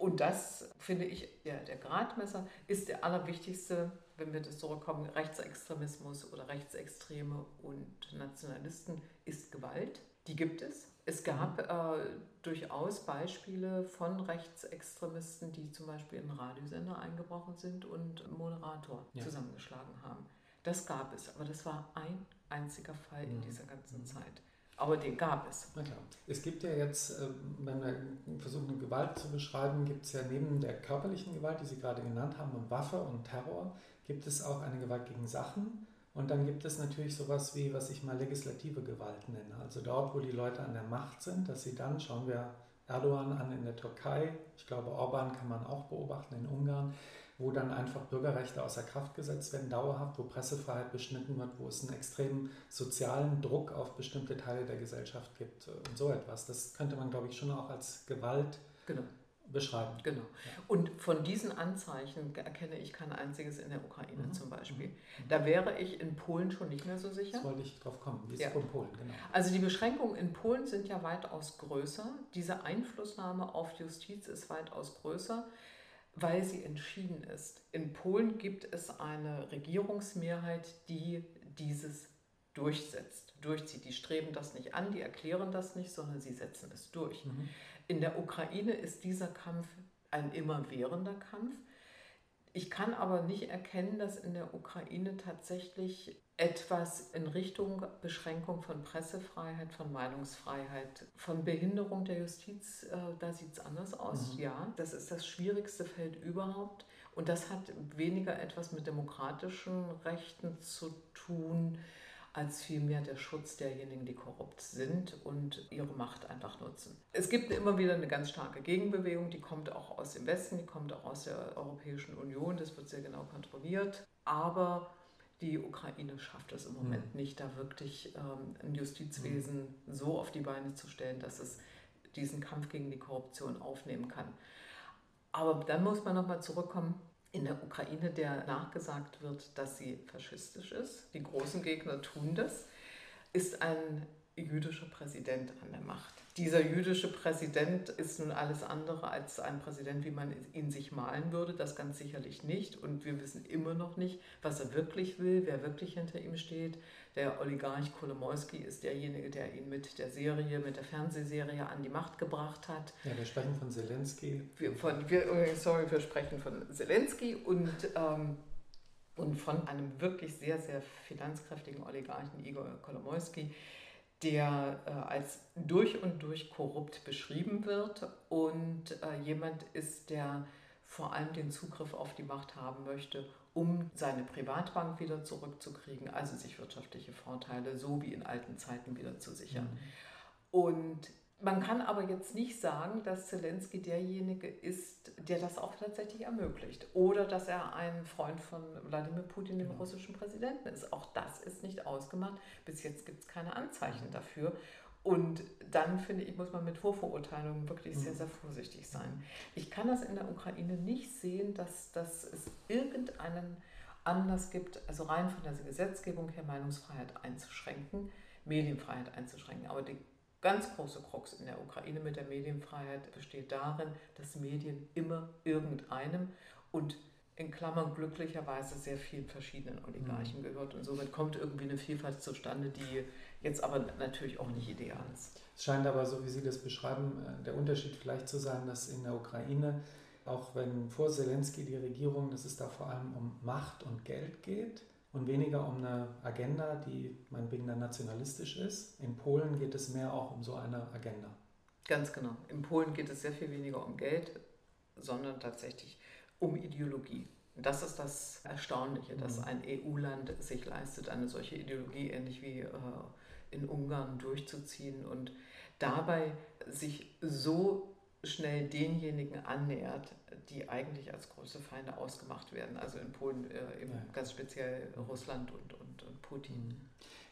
Und das finde ich, ja, der Gradmesser ist der allerwichtigste, wenn wir das zurückkommen, Rechtsextremismus oder Rechtsextreme und Nationalisten ist Gewalt. Die gibt es. Es gab äh, durchaus Beispiele von Rechtsextremisten, die zum Beispiel in Radiosender eingebrochen sind und Moderator ja. zusammengeschlagen haben. Das gab es, aber das war ein einziger Fall in dieser ganzen mhm. Zeit. Aber den gab es. Na klar. Es gibt ja jetzt, äh, wenn wir versuchen, Gewalt zu beschreiben, gibt es ja neben der körperlichen Gewalt, die Sie gerade genannt haben, und Waffe und Terror, gibt es auch eine Gewalt gegen Sachen. Und dann gibt es natürlich sowas wie, was ich mal legislative Gewalt nenne. Also dort, wo die Leute an der Macht sind, dass sie dann, schauen wir Erdogan an in der Türkei, ich glaube Orban kann man auch beobachten in Ungarn, wo dann einfach Bürgerrechte außer Kraft gesetzt werden, dauerhaft, wo Pressefreiheit beschnitten wird, wo es einen extremen sozialen Druck auf bestimmte Teile der Gesellschaft gibt und so etwas. Das könnte man, glaube ich, schon auch als Gewalt genau beschreiben. Genau. Und von diesen Anzeichen erkenne ich kein einziges in der Ukraine mhm. zum Beispiel. Mhm. Da wäre ich in Polen schon nicht mehr so sicher. Das wollte ich drauf kommen. Wie ist ja. von Polen, genau. Also die Beschränkungen in Polen sind ja weitaus größer. Diese Einflussnahme auf Justiz ist weitaus größer, weil sie entschieden ist. In Polen gibt es eine Regierungsmehrheit, die dieses durchsetzt, durchzieht. Die streben das nicht an, die erklären das nicht, sondern sie setzen es durch. Mhm. In der Ukraine ist dieser Kampf ein immerwährender Kampf. Ich kann aber nicht erkennen, dass in der Ukraine tatsächlich etwas in Richtung Beschränkung von Pressefreiheit, von Meinungsfreiheit, von Behinderung der Justiz, äh, da sieht es anders aus. Mhm. Ja, das ist das schwierigste Feld überhaupt. Und das hat weniger etwas mit demokratischen Rechten zu tun, als vielmehr der Schutz derjenigen, die korrupt sind und ihre Macht einfach nutzen. Es gibt immer wieder eine ganz starke Gegenbewegung, die kommt auch aus dem Westen, die kommt auch aus der Europäischen Union, das wird sehr genau kontrolliert, aber die Ukraine schafft es im Moment mhm. nicht, da wirklich ähm, ein Justizwesen mhm. so auf die Beine zu stellen, dass es diesen Kampf gegen die Korruption aufnehmen kann. Aber dann muss man nochmal zurückkommen in der Ukraine, der nachgesagt wird, dass sie faschistisch ist. Die großen Gegner tun das. Ist ein jüdischer Präsident an der Macht. Dieser jüdische Präsident ist nun alles andere als ein Präsident, wie man ihn sich malen würde, das ganz sicherlich nicht. Und wir wissen immer noch nicht, was er wirklich will, wer wirklich hinter ihm steht. Der Oligarch Kolomoisky ist derjenige, der ihn mit der Serie, mit der Fernsehserie an die Macht gebracht hat. Ja, wir sprechen von Zelensky. Wir, von, wir, sorry, wir sprechen von Zelensky und, ähm, und von einem wirklich sehr, sehr finanzkräftigen Oligarchen Igor Kolomoisky der äh, als durch und durch korrupt beschrieben wird und äh, jemand ist, der vor allem den Zugriff auf die Macht haben möchte, um seine Privatbank wieder zurückzukriegen, also sich wirtschaftliche Vorteile so wie in alten Zeiten wieder zu sichern. Mhm. Und man kann aber jetzt nicht sagen, dass Zelensky derjenige ist, der das auch tatsächlich ermöglicht. Oder dass er ein Freund von Wladimir Putin, dem genau. russischen Präsidenten, ist. Auch das ist nicht ausgemacht. Bis jetzt gibt es keine Anzeichen mhm. dafür. Und dann finde ich, muss man mit Vorverurteilungen wirklich sehr, mhm. sehr vorsichtig sein. Ich kann das in der Ukraine nicht sehen, dass, dass es irgendeinen Anlass gibt, also rein von der Gesetzgebung her Meinungsfreiheit einzuschränken, Medienfreiheit einzuschränken. Aber die ganz große Krux in der Ukraine mit der Medienfreiheit besteht darin, dass Medien immer irgendeinem und in Klammern glücklicherweise sehr vielen verschiedenen Oligarchen mhm. gehört. Und somit kommt irgendwie eine Vielfalt zustande, die jetzt aber natürlich auch nicht ideal ist. Es scheint aber, so wie Sie das beschreiben, äh, der Unterschied vielleicht zu sein, dass in der Ukraine, auch wenn vor Zelensky die Regierung, dass es da vor allem um Macht und Geld geht, und weniger um eine Agenda, die meinetwegen dann nationalistisch ist. In Polen geht es mehr auch um so eine Agenda. Ganz genau. In Polen geht es sehr viel weniger um Geld, sondern tatsächlich um Ideologie. Das ist das Erstaunliche, dass mhm. ein EU-Land sich leistet, eine solche Ideologie ähnlich wie äh, in Ungarn durchzuziehen und dabei sich so schnell denjenigen annähert, die eigentlich als große Feinde ausgemacht werden. Also in Polen äh, ja. ganz speziell Russland und, und, und Putin. Mhm.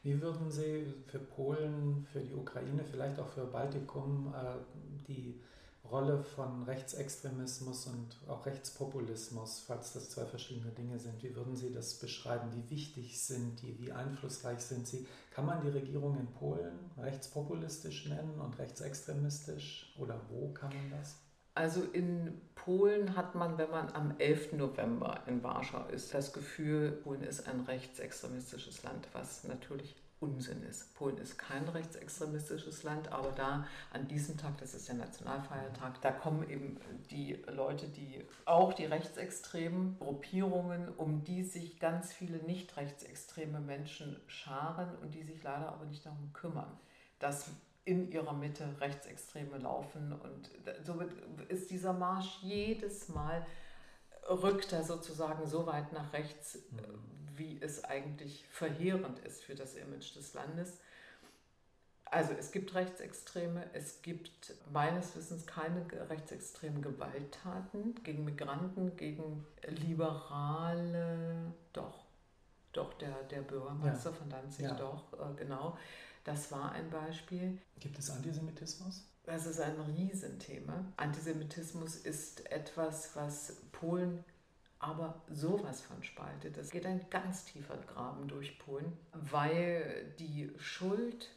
Wie würden Sie für Polen, für die Ukraine, vielleicht auch für Baltikum äh, die Rolle von Rechtsextremismus und auch Rechtspopulismus, falls das zwei verschiedene Dinge sind, wie würden Sie das beschreiben? Wie wichtig sind die? Wie einflussreich sind sie? Kann man die Regierung in Polen rechtspopulistisch nennen und rechtsextremistisch? Oder wo kann man das? Also in Polen hat man, wenn man am 11. November in Warschau ist, das Gefühl, Polen ist ein rechtsextremistisches Land, was natürlich Unsinn ist. Polen ist kein rechtsextremistisches Land, aber da an diesem Tag, das ist der Nationalfeiertag, da kommen eben die Leute, die auch die rechtsextremen Gruppierungen, um die sich ganz viele nicht rechtsextreme Menschen scharen und die sich leider aber nicht darum kümmern dass in ihrer Mitte Rechtsextreme laufen und somit ist dieser Marsch jedes Mal rückt er sozusagen so weit nach rechts, mhm. Wie es eigentlich verheerend ist für das Image des Landes. Also es gibt Rechtsextreme, es gibt meines Wissens keine rechtsextremen Gewalttaten gegen Migranten, gegen Liberale, doch, doch, der, der Bürgermeister ja. von Danzig, ja. doch, äh, genau. Das war ein Beispiel. Gibt es Antisemitismus? Das ist ein Riesenthema. Antisemitismus ist etwas, was Polen aber sowas von spaltet. Es geht ein ganz tiefer Graben durch Polen, weil die Schuld,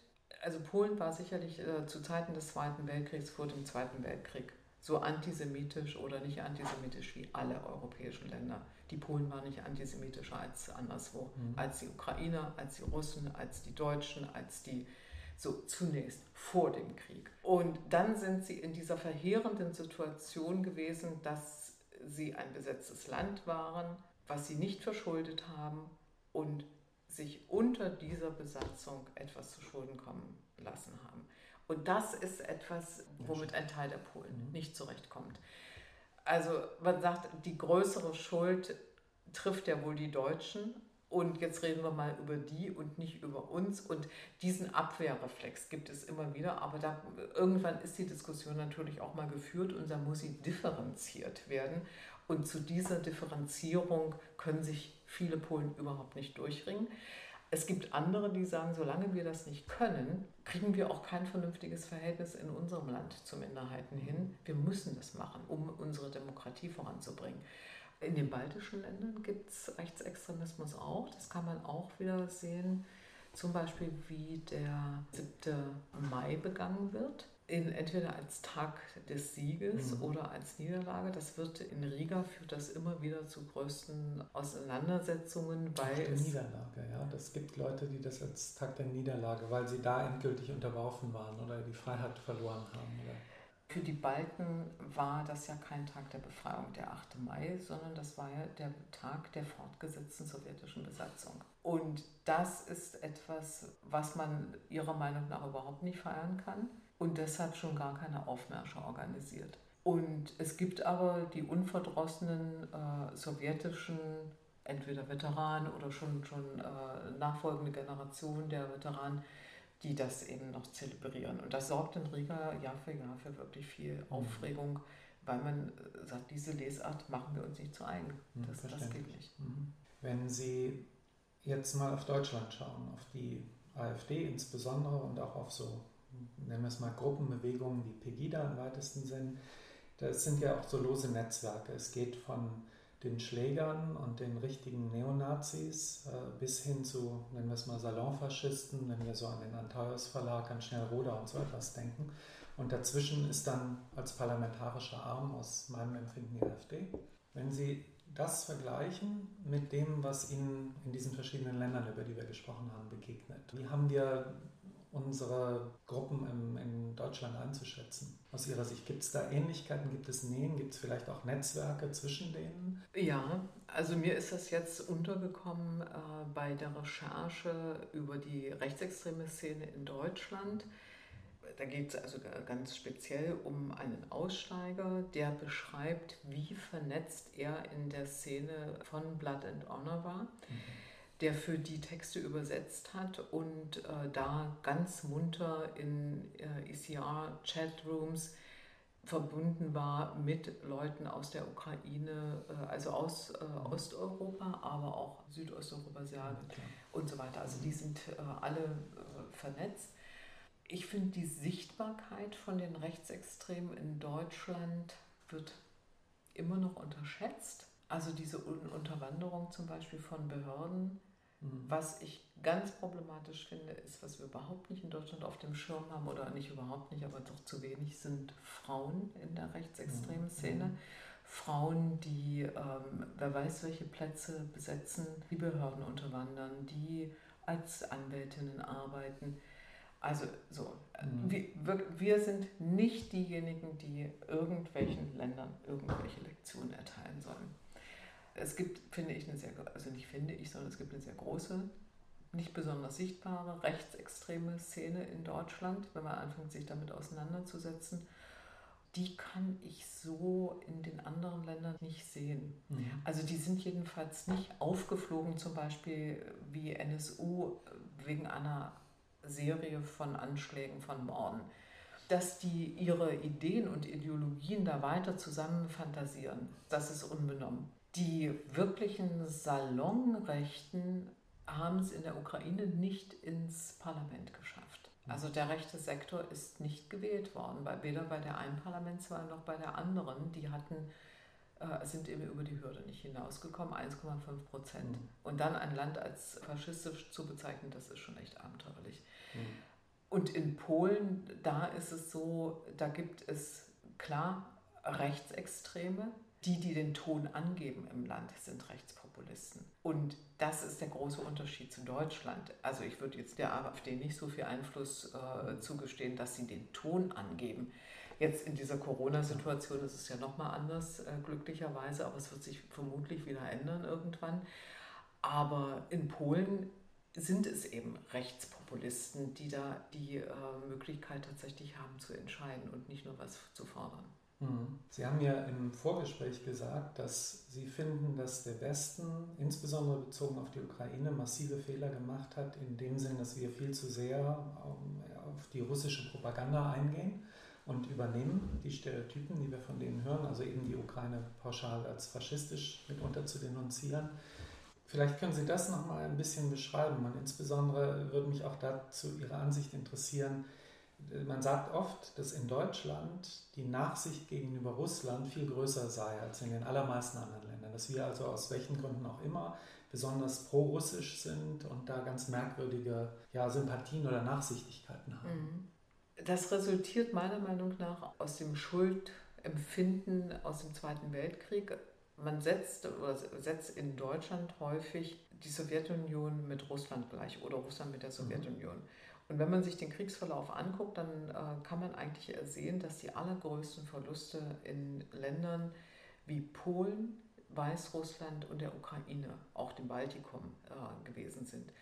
also Polen war sicherlich äh, zu Zeiten des Zweiten Weltkriegs vor dem Zweiten Weltkrieg so antisemitisch oder nicht antisemitisch wie alle europäischen Länder. Die Polen waren nicht antisemitischer als anderswo, mhm. als die Ukrainer, als die Russen, als die Deutschen, als die so zunächst vor dem Krieg. Und dann sind sie in dieser verheerenden Situation gewesen, dass sie ein besetztes Land waren, was sie nicht verschuldet haben und sich unter dieser Besatzung etwas zu Schulden kommen lassen haben. Und das ist etwas, womit ein Teil der Polen mhm. nicht zurechtkommt. Also man sagt, die größere Schuld trifft ja wohl die Deutschen, und jetzt reden wir mal über die und nicht über uns. Und diesen Abwehrreflex gibt es immer wieder. Aber da, irgendwann ist die Diskussion natürlich auch mal geführt und dann muss sie differenziert werden. Und zu dieser Differenzierung können sich viele Polen überhaupt nicht durchringen. Es gibt andere, die sagen, solange wir das nicht können, kriegen wir auch kein vernünftiges Verhältnis in unserem Land zu Minderheiten hin. Wir müssen das machen, um unsere Demokratie voranzubringen. In den baltischen Ländern gibt es Rechtsextremismus auch. Das kann man auch wieder sehen. Zum Beispiel, wie der 7. Mai begangen wird. In, entweder als Tag des Sieges mhm. oder als Niederlage. Das wird in Riga führt das immer wieder zu größten Auseinandersetzungen, weil Tag der Niederlage, ja. Das gibt Leute, die das als Tag der Niederlage, weil sie da endgültig unterworfen waren oder die Freiheit verloren haben. Oder? Für die Balten war das ja kein Tag der Befreiung, der 8. Mai, sondern das war ja der Tag der fortgesetzten sowjetischen Besatzung. Und das ist etwas, was man ihrer Meinung nach überhaupt nicht feiern kann und deshalb schon gar keine Aufmärsche organisiert. Und es gibt aber die unverdrossenen äh, sowjetischen, entweder Veteranen oder schon, schon äh, nachfolgende Generationen der Veteranen, die das eben noch zelebrieren. Und das sorgt in Riga Jahr für Jahr für wirklich viel mhm. Aufregung, weil man äh, sagt, diese Lesart machen wir uns nicht zu eigen. Mhm, das, das geht nicht. Mhm. Wenn Sie jetzt mal auf Deutschland schauen, auf die AfD insbesondere und auch auf so, nennen wir es mal Gruppenbewegungen wie Pegida im weitesten Sinn, das sind ja auch so lose Netzwerke. Es geht von den Schlägern und den richtigen Neonazis äh, bis hin zu, nennen wir es mal Salonfaschisten, wenn wir so an den Antaios Verlag, an Schnellroder und so etwas denken. Und dazwischen ist dann als parlamentarischer Arm aus meinem Empfinden die AfD. Wenn Sie das vergleichen mit dem, was Ihnen in diesen verschiedenen Ländern, über die wir gesprochen haben, begegnet. Wie haben wir unsere Gruppen im, in Deutschland einzuschätzen? Aus Ihrer Sicht gibt es da Ähnlichkeiten, gibt es Nähen, gibt es vielleicht auch Netzwerke zwischen denen? Ja, also mir ist das jetzt untergekommen äh, bei der Recherche über die rechtsextreme Szene in Deutschland. Da geht es also ganz speziell um einen Aussteiger, der beschreibt, wie vernetzt er in der Szene von Blood and Honor war. Mhm der für die Texte übersetzt hat und äh, da ganz munter in äh, ECR-Chatrooms verbunden war mit Leuten aus der Ukraine, äh, also aus äh, Osteuropa, aber auch Südosteuropa, Serbien ja, und so weiter. Also die sind äh, alle äh, vernetzt. Ich finde, die Sichtbarkeit von den Rechtsextremen in Deutschland wird immer noch unterschätzt. Also diese Unterwanderung zum Beispiel von Behörden Mhm. Was ich ganz problematisch finde, ist, was wir überhaupt nicht in Deutschland auf dem Schirm haben oder nicht überhaupt nicht, aber doch zu wenig sind Frauen in der rechtsextremen mhm. Szene. Mhm. Frauen, die ähm, wer weiß welche Plätze besetzen, die Behörden unterwandern, die als Anwältinnen arbeiten. Also so, mhm. wir, wir sind nicht diejenigen, die irgendwelchen Ländern irgendwelche Lektionen erteilen sollen. Es gibt, finde ich, eine sehr, also nicht finde ich, sondern es gibt eine sehr große nicht besonders sichtbare rechtsextreme Szene in Deutschland, wenn man anfängt, sich damit auseinanderzusetzen, die kann ich so in den anderen Ländern nicht sehen. Mhm. Also die sind jedenfalls nicht aufgeflogen, zum Beispiel wie NSU wegen einer Serie von Anschlägen, von Morden. Dass die ihre Ideen und Ideologien da weiter zusammen fantasieren, das ist unbenommen. Die wirklichen Salonrechten haben es in der Ukraine nicht ins Parlament geschafft. Also der rechte Sektor ist nicht gewählt worden, weder bei der einen Parlamentswahl noch bei der anderen. Die hatten, äh, sind eben über die Hürde nicht hinausgekommen, 1,5 Prozent. Mhm. Und dann ein Land als faschistisch zu bezeichnen, das ist schon echt abenteuerlich. Mhm. Und in Polen, da ist es so, da gibt es klar Rechtsextreme, die, die den Ton angeben im Land, sind Rechtspopulisten. Und das ist der große Unterschied zu Deutschland. Also ich würde jetzt der AfD nicht so viel Einfluss äh, zugestehen, dass sie den Ton angeben. Jetzt in dieser Corona-Situation ist es ja nochmal anders, äh, glücklicherweise, aber es wird sich vermutlich wieder ändern irgendwann. Aber in Polen sind es eben Rechtspopulisten, die da die äh, Möglichkeit tatsächlich haben zu entscheiden und nicht nur was zu fordern. Mhm. Sie haben ja im Vorgespräch gesagt, dass Sie finden, dass der Westen, insbesondere bezogen auf die Ukraine, massive Fehler gemacht hat, in dem Sinn, dass wir viel zu sehr auf die russische Propaganda eingehen und übernehmen die Stereotypen, die wir von denen hören, also eben die Ukraine pauschal als faschistisch mitunter zu denunzieren. Vielleicht können Sie das nochmal ein bisschen beschreiben. Und insbesondere würde mich auch dazu Ihre Ansicht interessieren, man sagt oft, dass in Deutschland die Nachsicht gegenüber Russland viel größer sei als in den allermeisten anderen Ländern. Dass wir also aus welchen Gründen auch immer besonders pro-russisch sind und da ganz merkwürdige ja, Sympathien oder Nachsichtigkeiten haben. Mhm. Das resultiert meiner Meinung nach aus dem Schuldempfinden aus dem Zweiten Weltkrieg. Man setzt, oder setzt in Deutschland häufig die Sowjetunion mit Russland gleich oder Russland mit der mhm. Sowjetunion. Mhm. Und wenn man sich den Kriegsverlauf anguckt, dann äh, kann man eigentlich sehen, dass die allergrößten Verluste in Ländern wie Polen, Weißrussland und der Ukraine, auch dem Baltikum, äh, gewesen sind.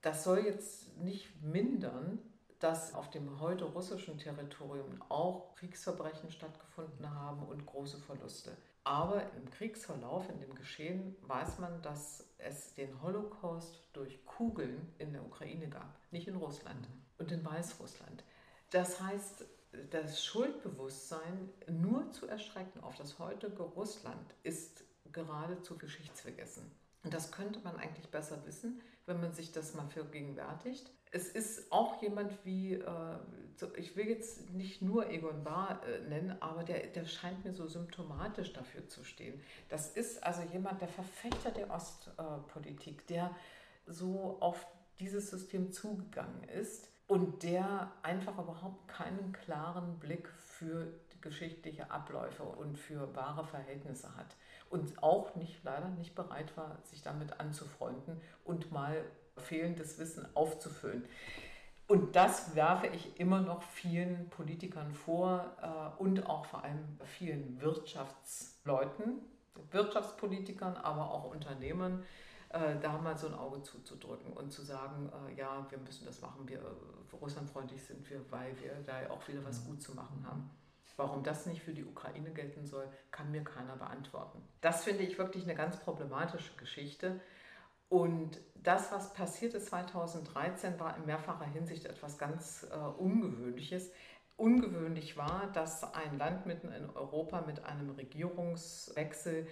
Das soll jetzt nicht mindern, dass auf dem heute russischen Territorium auch Kriegsverbrechen stattgefunden haben und große Verluste. Aber im Kriegsverlauf, in dem Geschehen, weiß man, dass es den Holocaust durch Kugeln in der Ukraine gab, nicht in Russland und in Weißrussland. Das heißt, das Schuldbewusstsein nur zu erstrecken auf das heutige Russland ist geradezu geschichtsvergessen. Und das könnte man eigentlich besser wissen, wenn man sich das mal vergegenwärtigt. Es ist auch jemand wie, äh, ich will jetzt nicht nur Egon Bahr äh, nennen, aber der, der scheint mir so symptomatisch dafür zu stehen. Das ist also jemand, der Verfechter der Ostpolitik, der so auf dieses System zugegangen ist und der einfach überhaupt keinen klaren Blick für geschichtliche Abläufe und für wahre Verhältnisse hat und auch nicht leider nicht bereit war, sich damit anzufreunden und mal fehlendes Wissen aufzufüllen. Und das werfe ich immer noch vielen Politikern vor äh, und auch vor allem vielen Wirtschaftsleuten, Wirtschaftspolitikern, aber auch Unternehmern, äh, da mal so ein Auge zuzudrücken und zu sagen, äh, ja, wir müssen das machen, wir russlandfreundlich sind wir, weil wir da auch wieder was mhm. gut zu machen haben. Warum das nicht für die Ukraine gelten soll, kann mir keiner beantworten. Das finde ich wirklich eine ganz problematische Geschichte. Und das, was passiert ist 2013, war in mehrfacher Hinsicht etwas ganz äh, Ungewöhnliches. Ungewöhnlich war, dass ein Land mitten in Europa mit einem Regierungswechsel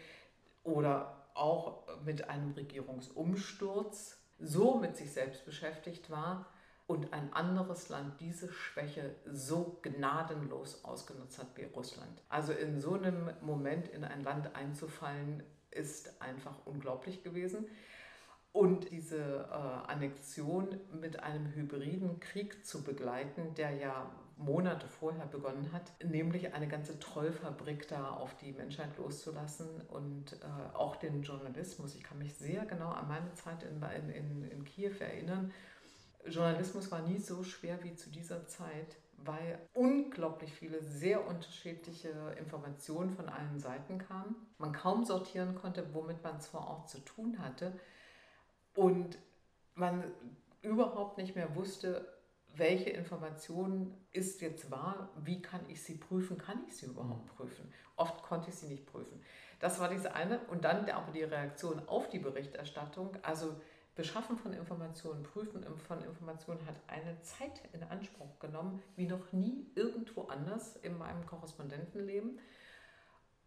oder auch mit einem Regierungsumsturz so mit sich selbst beschäftigt war und ein anderes Land diese Schwäche so gnadenlos ausgenutzt hat wie Russland. Also in so einem Moment in ein Land einzufallen, ist einfach unglaublich gewesen. Und diese äh, Annexion mit einem hybriden Krieg zu begleiten, der ja Monate vorher begonnen hat, nämlich eine ganze Trollfabrik da auf die Menschheit loszulassen und äh, auch den Journalismus. Ich kann mich sehr genau an meine Zeit in, in, in Kiew erinnern. Journalismus war nie so schwer wie zu dieser Zeit, weil unglaublich viele sehr unterschiedliche Informationen von allen Seiten kamen. Man kaum sortieren konnte, womit man es vor Ort zu tun hatte. Und man überhaupt nicht mehr wusste, welche Information ist jetzt wahr, wie kann ich sie prüfen, kann ich sie überhaupt mhm. prüfen. Oft konnte ich sie nicht prüfen. Das war diese eine. Und dann aber die Reaktion auf die Berichterstattung. Also Beschaffen von Informationen, Prüfen von Informationen hat eine Zeit in Anspruch genommen, wie noch nie irgendwo anders in meinem Korrespondentenleben.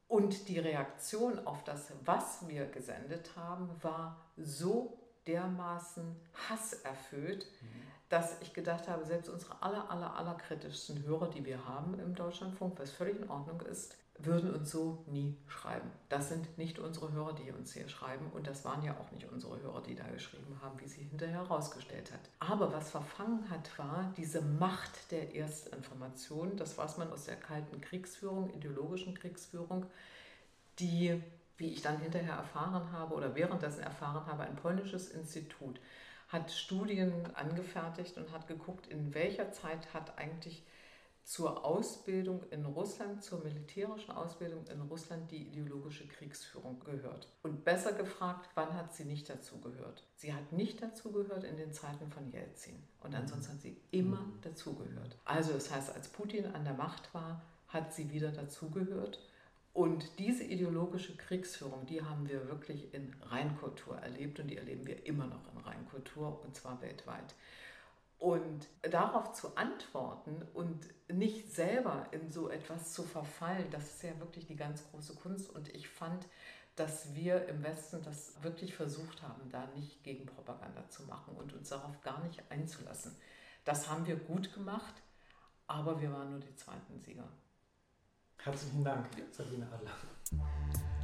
Und die Reaktion auf das, was wir gesendet haben, war so dermaßen hasserfüllt, mhm. dass ich gedacht habe, selbst unsere aller, aller, aller kritischsten Hörer, die wir haben im Deutschlandfunk, was völlig in Ordnung ist, würden uns so nie schreiben. Das sind nicht unsere Hörer, die uns hier schreiben und das waren ja auch nicht unsere Hörer, die da geschrieben haben, wie sie hinterher herausgestellt hat. Aber was verfangen hat, war diese Macht der Erstinformation, das weiß man aus der kalten Kriegsführung, ideologischen Kriegsführung, die, wie ich dann hinterher erfahren habe oder währenddessen erfahren habe, ein polnisches Institut hat Studien angefertigt und hat geguckt, in welcher Zeit hat eigentlich zur Ausbildung in Russland, zur militärischen Ausbildung in Russland die ideologische Kriegsführung gehört. Und besser gefragt, wann hat sie nicht dazu gehört? Sie hat nicht dazu gehört in den Zeiten von Jelzin. Und ansonsten hat sie immer mhm. dazugehört. Also das heißt, als Putin an der Macht war, hat sie wieder dazugehört. Und diese ideologische Kriegsführung, die haben wir wirklich in Reinkultur erlebt und die erleben wir immer noch in Reinkultur und zwar weltweit. Und darauf zu antworten und nicht selber in so etwas zu verfallen, das ist ja wirklich die ganz große Kunst. Und ich fand, dass wir im Westen das wirklich versucht haben, da nicht gegen Propaganda zu machen und uns darauf gar nicht einzulassen. Das haben wir gut gemacht, aber wir waren nur die zweiten Sieger. Herzlichen Dank, Sabine Adler.